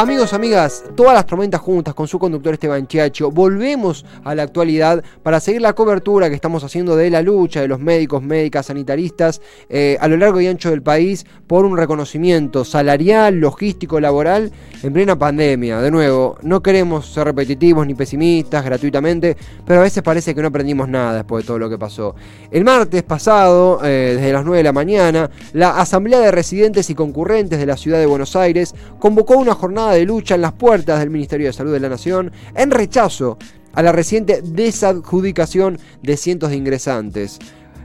Amigos, amigas, todas las tormentas juntas con su conductor Esteban Chiacho, volvemos a la actualidad para seguir la cobertura que estamos haciendo de la lucha de los médicos, médicas, sanitaristas eh, a lo largo y ancho del país por un reconocimiento salarial, logístico, laboral en plena pandemia. De nuevo, no queremos ser repetitivos ni pesimistas gratuitamente, pero a veces parece que no aprendimos nada después de todo lo que pasó. El martes pasado, eh, desde las 9 de la mañana, la Asamblea de Residentes y Concurrentes de la Ciudad de Buenos Aires convocó una jornada de lucha en las puertas del Ministerio de Salud de la Nación en rechazo a la reciente desadjudicación de cientos de ingresantes.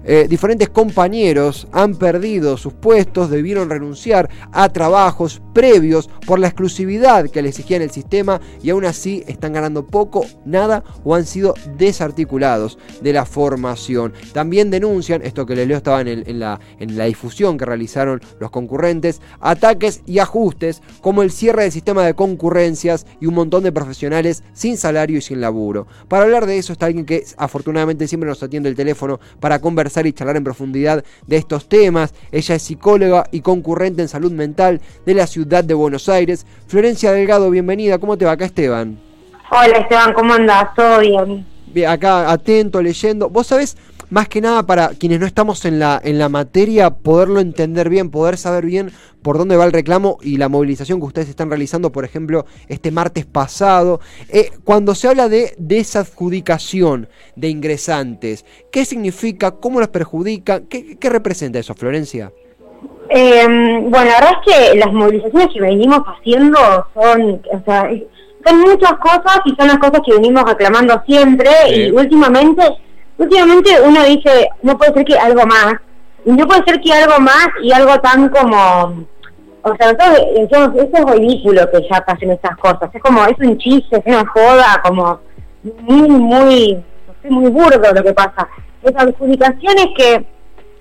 Eh, diferentes compañeros han perdido sus puestos, debieron renunciar a trabajos previos por la exclusividad que le exigían el sistema y aún así están ganando poco, nada o han sido desarticulados de la formación. También denuncian, esto que les leo estaba en, la, en la difusión que realizaron los concurrentes, ataques y ajustes como el cierre del sistema de concurrencias y un montón de profesionales sin salario y sin laburo. Para hablar de eso está alguien que afortunadamente siempre nos atiende el teléfono para conversar y charlar en profundidad de estos temas. Ella es psicóloga y concurrente en salud mental de la ciudad de Buenos Aires. Florencia Delgado, bienvenida. ¿Cómo te va acá, Esteban? Hola, Esteban, ¿cómo andás? ¿Todo bien? Acá atento, leyendo. Vos sabés, más que nada para quienes no estamos en la, en la materia, poderlo entender bien, poder saber bien por dónde va el reclamo y la movilización que ustedes están realizando, por ejemplo, este martes pasado. Eh, cuando se habla de desadjudicación de ingresantes, ¿qué significa? ¿Cómo los perjudica? ¿Qué, representa eso, Florencia? Eh, bueno, la verdad es que las movilizaciones que venimos haciendo son, o sea, son muchas cosas y son las cosas que venimos reclamando siempre. Y últimamente últimamente uno dice, no puede ser que algo más, no puede ser que algo más y algo tan como, o sea, nosotros decimos, eso es ridículo que ya pasen estas cosas, es como, es un chiste, es una joda, como muy, muy, muy burdo lo que pasa. Esas adjudicaciones que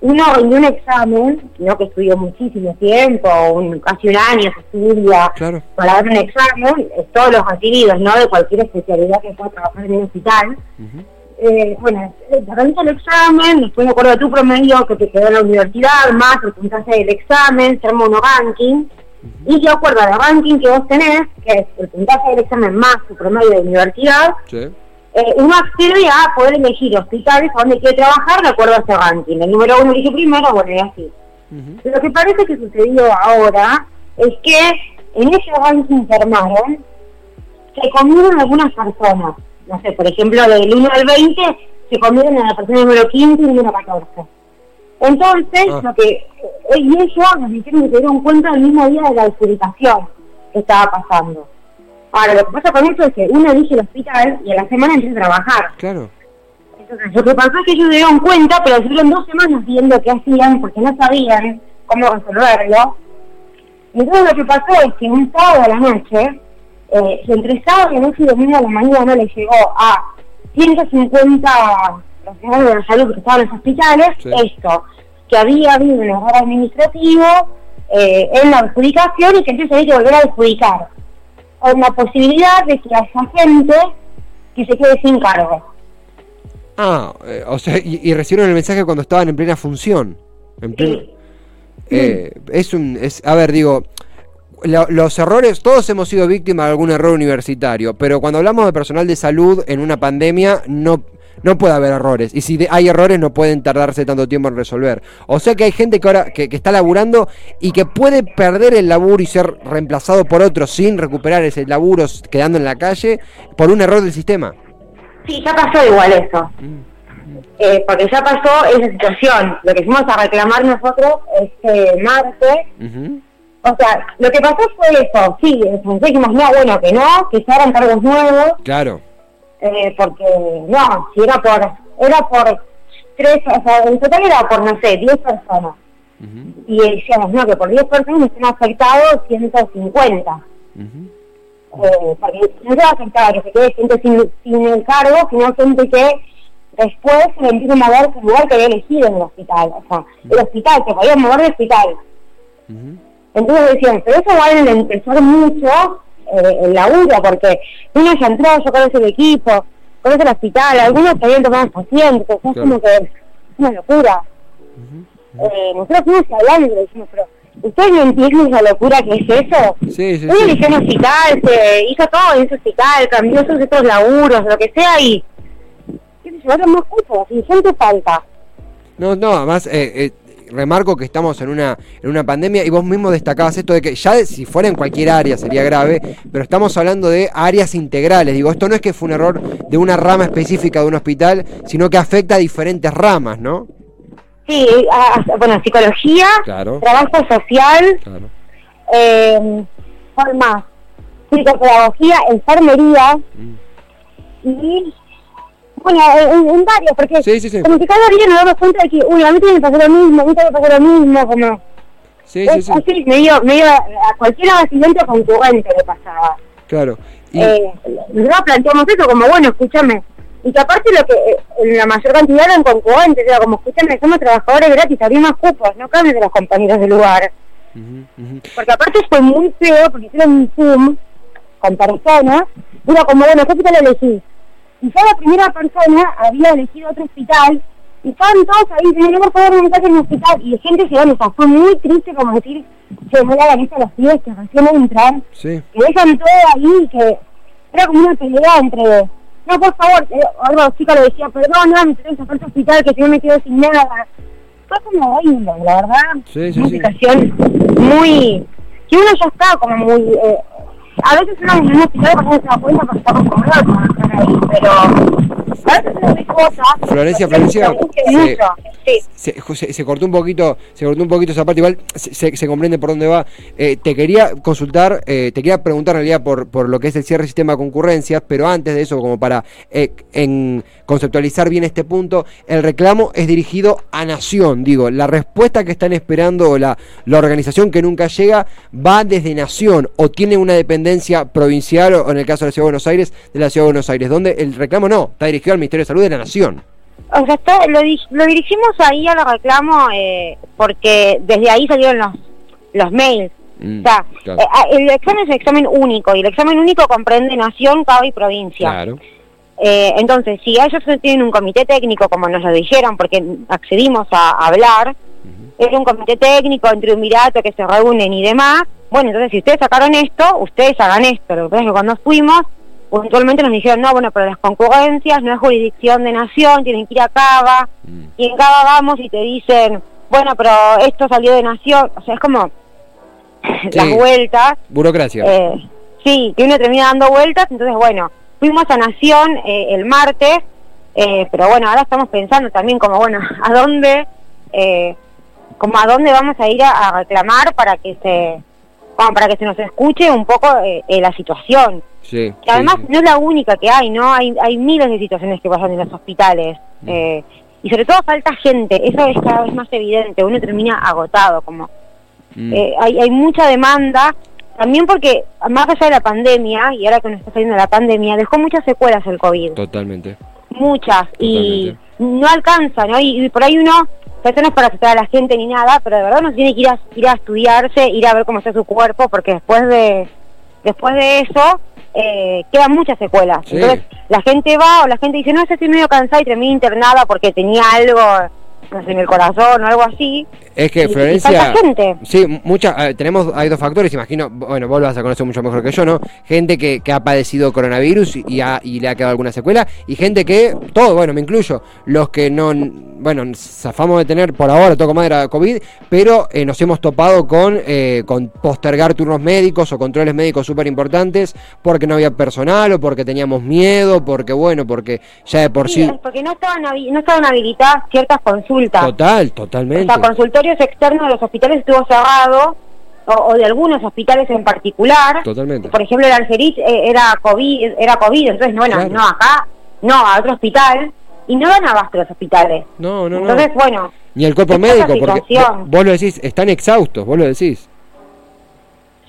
uno en un examen, no que estudió muchísimo tiempo, un, casi un año se estudia para dar un examen, todos los adquiridos, ¿no? De cualquier especialidad que pueda trabajar en un hospital, eh, bueno, te realiza el examen, después de acuerdo a tu promedio que te quedó en la universidad, más el puntaje del examen, se arma ranking, y de acuerdo al ranking que vos tenés, que es el puntaje del examen más tu promedio de universidad, eh, uno accede a poder elegir hospitales a donde quiere trabajar de acuerdo a ese ranking. El número uno elige primero, bueno, y así. Lo que parece que sucedió ahora es que en ese ranking que armaron, se comieron algunas personas no sé, por ejemplo, del 1 al 20 se convierten en la persona número 15 y número 14. Entonces, ah. lo que eh, y ellos nos dijeron que se dieron cuenta el mismo día de la adjudicación que estaba pasando. Ahora, lo que pasa con eso es que uno elige el hospital y a la semana empieza a trabajar. Claro. Entonces, lo que pasó es que ellos se dieron cuenta, pero estuvieron dos semanas viendo qué hacían porque no sabían cómo resolverlo. Entonces, lo que pasó es que un sábado a la noche eh, entre sábado y noche y domingo a la mañana le llegó a 150 profesionales de la salud que estaban en los hospitales esto, que había habido un error administrativo eh, en la adjudicación y que entonces había que volver a adjudicar, con la posibilidad de que haya gente que se quede sin cargo. Ah, eh, o sea, y, recibieron el mensaje cuando estaban en plena función. En es un, es, a ver, digo, los errores, todos hemos sido víctimas de algún error universitario, pero cuando hablamos de personal de salud en una pandemia, no, no puede haber errores. Y si hay errores, no pueden tardarse tanto tiempo en resolver. O sea que hay gente que ahora que, está laburando y que puede perder el laburo y ser reemplazado por otro sin recuperar ese laburo quedando en la calle por un error del sistema. Sí, ya pasó igual eso. Mm. Eh, porque ya pasó esa situación. Lo que fuimos a reclamar nosotros este martes. O sea, lo que pasó fue eso, sí, dijimos, no, bueno, que no, que se hagan cargos nuevos. Claro. Eh, porque, no, si era por, era por tres, o sea, en total era por, no sé, diez personas. Y decíamos, no, que por diez personas están afectados 150. eh, porque no se va a afectar que se quede gente sin, sin el cargo, sino gente que después se empieza a mover el lugar que había elegido en el hospital. O sea, el hospital, que podía mover el hospital. Entonces decían, pero eso va a empezar mucho eh, el laburo, porque uno ya entró, yo conozco el equipo, conoce el hospital, algunos que habían tomado pacientes, es como que es una locura. Eh, nosotros fuimos hablando y le dijimos, pero ¿ustedes no entienden la locura que es eso? Sí, sí, Uno sí. eligió un hospital, se hizo todo en ese hospital, cambió sus otros laburos, lo que sea, y qué sé yo, ahora más cupos, y gente falta. No, no, además, eh, eh, remarco que estamos en una, en una pandemia y vos mismo destacabas esto de que ya de- si fuera en cualquier área sería grave, pero estamos hablando de áreas integrales. Digo, esto no es que fue un error de una rama específica de un hospital, sino que afecta a diferentes ramas, ¿no? Sí, a- bueno, psicología, Claro. trabajo social, Claro. eh, ¿cuál más? Psicopedagogía, enfermería Mm. y bueno, en, en varios, porque Sí, sí, sí. como que cada día nos damos cuenta de que, uy, a mí también me pasó lo mismo, a mí también me pasó lo mismo, como Sí, sí, es sí. así, medio, medio a a cualquier accidente concurrente le pasaba. Claro. Y, Eh, nosotros planteamos eso como, bueno, escúchame, y que aparte lo que eh, en la mayor cantidad eran concurrentes, era como, escúchame, somos trabajadores gratis, abrí más cupos, no cambies de los compañeros del lugar. Ujú, ujú. Porque aparte fue muy feo, porque hicieron un Zoom con personas, y era como, bueno, ¿qué hospital elegís? Y ya la primera persona había elegido otro hospital, y estaban todos ahí, diciendo, no, por favor, no me saquen un hospital, y gente se o sea, fue muy triste como decir, se me la lista a los pibes que recién entran, Sí. que dejan todo ahí, que era como una pelea entre, no, por favor, otra chica le decía, perdón, no, me tenés que hospital, que no me quedo sin nada. Fue como horrible, la verdad. Sí, sí, una situación muy, que uno ya está como muy, eh, a veces uno en un hospital cuando se da cuenta porque estamos cómodos con estar Florencia, Florencia, se. Se, cortó un poquito, se cortó un poquito esa parte, igual se comprende por dónde va. Eh, te quería consultar, eh, te quería preguntar en realidad por, por lo que es el cierre del sistema de concurrencias, pero antes de eso, como para eh, en conceptualizar bien este punto, el reclamo es dirigido a Nación, digo, la respuesta que están esperando o la, la organización que nunca llega va desde Nación o tiene una dependencia provincial o en el caso de la Ciudad de Buenos Aires, de la Ciudad de Buenos Aires, donde el reclamo no, está dirigido al Ministerio de Salud de la Nación. O sea, está- lo, lo dirigimos ahí a los reclamos eh, porque desde ahí salieron los, los mails. Mm, o sea, claro. eh, ah, el examen es un examen único y el examen único comprende nación, cabo y provincia. Claro. Eh, entonces, si ellos no tienen un comité técnico, como nos lo dijeron, porque accedimos a hablar, es un comité técnico, un triunvirato que se reúnen y demás. Bueno, entonces, si ustedes sacaron esto, ustedes hagan esto. Lo que pasa es que cuando fuimos, puntualmente nos dijeron, no, bueno, pero las concurrencias no es jurisdicción de nación, tienen que ir a Cava, Mm. y en Cava vamos y te dicen, bueno, pero esto salió de nación. O sea, es como las vueltas. Burocracia. Eh, sí, que uno termina dando vueltas, entonces bueno, fuimos a Nación eh, el martes, eh, pero bueno, ahora estamos pensando también como, bueno, ¿a dónde, eh, como a dónde vamos a ir a, a reclamar para que se, como para que se nos escuche un poco eh, la situación? Sí. Que además sí, sí. no es la única que hay, ¿no? Hay, hay miles de situaciones que pasan en los hospitales. eh, y sobre todo falta gente, eso es cada vez más evidente, uno termina agotado, como Mm. eh, hay, hay mucha demanda, también porque más allá de la pandemia, y ahora que nos está saliendo la pandemia, dejó muchas secuelas el COVID, Totalmente. muchas, y no alcanza, ¿no? Y, y por ahí uno, esto no es para asustar a la gente ni nada, pero de verdad uno tiene que ir a, ir a estudiarse, ir a ver cómo está su cuerpo, porque después de, después de eso... Eh, quedan muchas secuelas. Sí. Entonces, la gente va o la gente dice, no, yo estoy medio cansada y terminé internada porque tenía algo no sé, en el corazón o algo así. Es que Y- y Florencia. falta gente. Sí, mucha, eh, tenemos, hay dos factores, imagino, bueno, vos lo vas a conocer mucho mejor que yo, ¿no? Gente que, que ha padecido coronavirus y, y ha- y le ha quedado alguna secuela, y gente que, todo, bueno, me incluyo, los que no, bueno, zafamos de tener por ahora, toco madera COVID, pero eh, nos hemos topado con, eh, con postergar turnos médicos o controles médicos súper importantes porque no había personal o porque teníamos miedo, porque bueno, porque ya de por Sí, sí... es porque no estaban, no estaban habilitadas ciertas consultas. Total, O totalmente. sea, consultorios externos de los hospitales estuvo cerrado, o, o de algunos hospitales en particular. Totalmente. Por ejemplo, el Algerich eh, era COVID, era COVID, entonces, bueno, Claro. no acá, no, a otro hospital, y no dan abasto los hospitales. No, no, no. entonces, bueno, Ni el cuerpo médico, porque vos lo decís, están exhaustos, vos lo decís.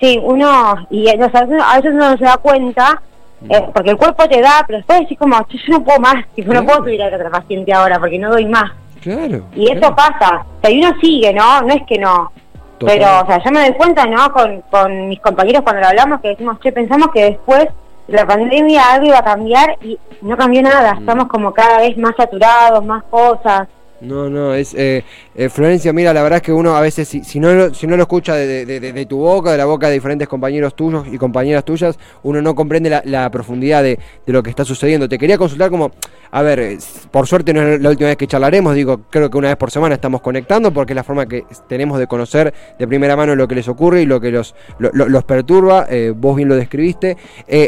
sí, uno, y eh, o sea, a veces uno no se da cuenta, eh, porque el cuerpo te da, pero después decís como, yo no puedo más, no puedo subir a otro paciente ahora porque no doy más. Claro. Y eso pasa, o sea, y uno sigue, ¿no? No es que no. Total. Pero, o sea, yo me doy cuenta, ¿no? Con, con mis compañeros cuando lo hablamos, que decimos, che, pensamos que después la pandemia algo iba a cambiar y no cambió nada. Mm. Estamos como cada vez más saturados, más cosas. No, no, es eh, eh, Florencia, mira, la verdad es que uno a veces, si, si, no, lo, si no lo escucha de, tu boca, de la boca de diferentes compañeros tuyos y compañeras tuyas, uno no comprende la, profundidad de, lo que está sucediendo. Te quería consultar como, a ver, por suerte no es la última vez que charlaremos, digo, creo que una vez por semana estamos conectando porque es la forma que tenemos de conocer de primera mano lo que les ocurre y lo que los, los perturba, eh, vos bien lo describiste.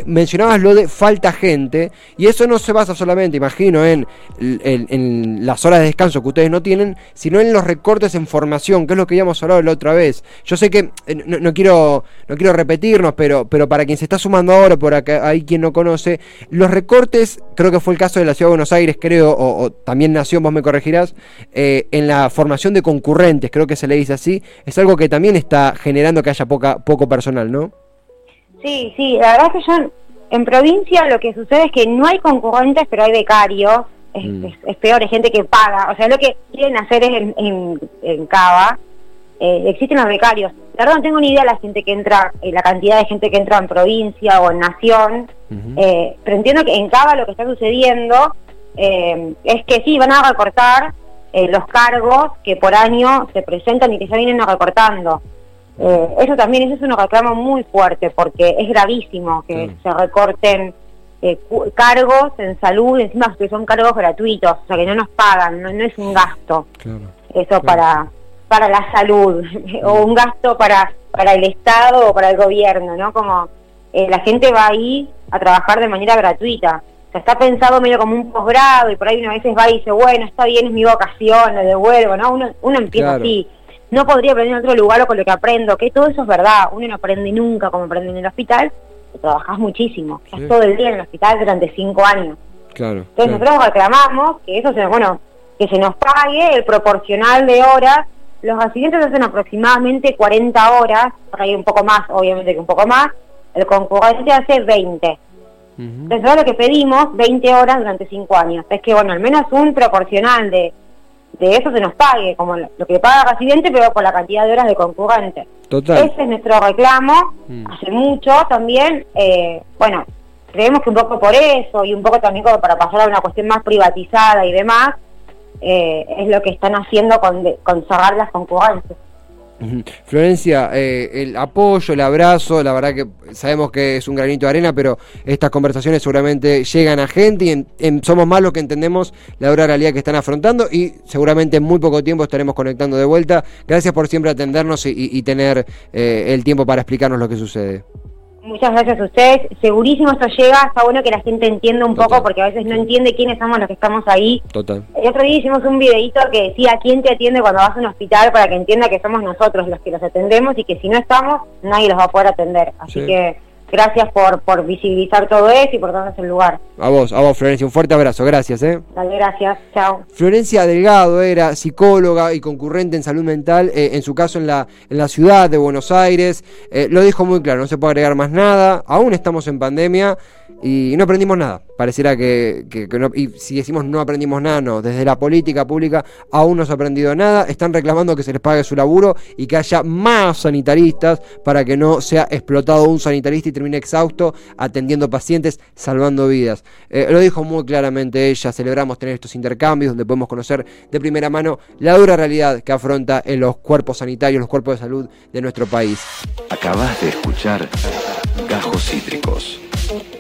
mencionabas lo de falta gente y eso no se basa solamente, imagino, en, en las horas de descanso ustedes no tienen, sino en los recortes en formación, que es lo que habíamos hablado la otra vez. Yo sé que eh, no, quiero, no quiero repetirnos, pero, pero para quien se está sumando ahora, por acá hay quien no conoce, los recortes, creo que fue el caso de la Ciudad Buenos Aires, creo, o, también Nación, vos me corregirás, eh, en la formación de concurrentes, creo que se le dice así, es algo que también está generando que haya poca, poco personal, ¿no? Sí, sí, la verdad es que yo en provincia lo que sucede es que no hay concurrentes, pero hay becarios. Mm. es, peor, es gente que paga. O sea, lo que quieren hacer es en, en, Cava. Eh, existen los becarios. La verdad no tengo ni idea de la gente que entra, eh, la cantidad de gente que entra en provincia o en nación, eh, pero entiendo que en Cava lo que está sucediendo es que sí, van a recortar los cargos que por año se presentan y que ya vienen recortando. eso también, eso es un reclamo muy fuerte porque es gravísimo que se recorten eh, cargos en salud, encima que son cargos gratuitos, o sea que no nos pagan, no, es un gasto. eso para para la salud o un gasto para para el Estado o para el gobierno, ¿no? Como eh, la gente va ahí a trabajar de manera gratuita. Sea, está pensado medio como un posgrado y por ahí una veces va y dice, bueno, está bien, es mi vocación, lo devuelvo, ¿no? Uno, uno empieza así. No podría aprender en otro lugar o con lo que aprendo, que todo eso es verdad. Uno no aprende nunca como aprende en el hospital, trabajás muchísimo, estás todo el día en el hospital durante cinco años. Claro, Entonces nosotros reclamamos que eso se, bueno, que se nos pague el proporcional de horas. Los accidentes hacen aproximadamente 40 horas, por ahí un poco más, obviamente que un poco más. El concurrente hace 20. Entonces ahora lo que pedimos, 20 horas durante 5 años. Es que, bueno, al menos un proporcional de, de eso se nos pague, como lo que paga el residente, pero por la cantidad de horas de concurrente. Total. Ese es nuestro reclamo, mm. hace mucho también. Eh, bueno, creemos que un poco por eso y un poco también como para pasar a una cuestión más privatizada y demás, eh, es lo que están haciendo con, con cerrar las concurrencias. Florencia, eh, el apoyo, el abrazo, la verdad que sabemos que es un granito de arena, pero estas conversaciones seguramente llegan a gente y somos más los que entendemos la dura realidad que están afrontando y seguramente en muy poco tiempo estaremos conectando de vuelta. Gracias por siempre atendernos y, tener eh, el tiempo para explicarnos lo que sucede. Muchas gracias a ustedes. Segurísimo esto llega. Está bueno que la gente entienda un poco porque a veces no entiende quiénes somos los que estamos ahí. Total. El otro día hicimos un videito que decía quién te atiende cuando vas a un hospital para que entienda que somos nosotros los que los atendemos y que si no estamos nadie los va a poder atender. Así que gracias por, por visibilizar todo eso y por darnos el lugar. A vos, a vos Florencia, un fuerte abrazo, gracias. ¿eh? Dale, gracias, chao. Florencia Delgado era psicóloga y concurrente en salud mental, eh, en su caso en la, en la ciudad de Buenos Aires. Eh, lo dijo muy claro, no se puede agregar más nada, aún estamos en pandemia y no aprendimos nada. Pareciera que, y si decimos no aprendimos nada, no, desde la política pública aún no se ha aprendido nada, están reclamando que se les pague su laburo y que haya más sanitaristas para que no sea explotado un sanitarista y termine exhausto atendiendo pacientes, salvando vidas. Eh, lo dijo muy claramente ella, celebramos tener estos intercambios donde podemos conocer de primera mano la dura realidad que afronta en los cuerpos sanitarios, los cuerpos de salud de nuestro país. Acabas de escuchar Gajos Cítricos.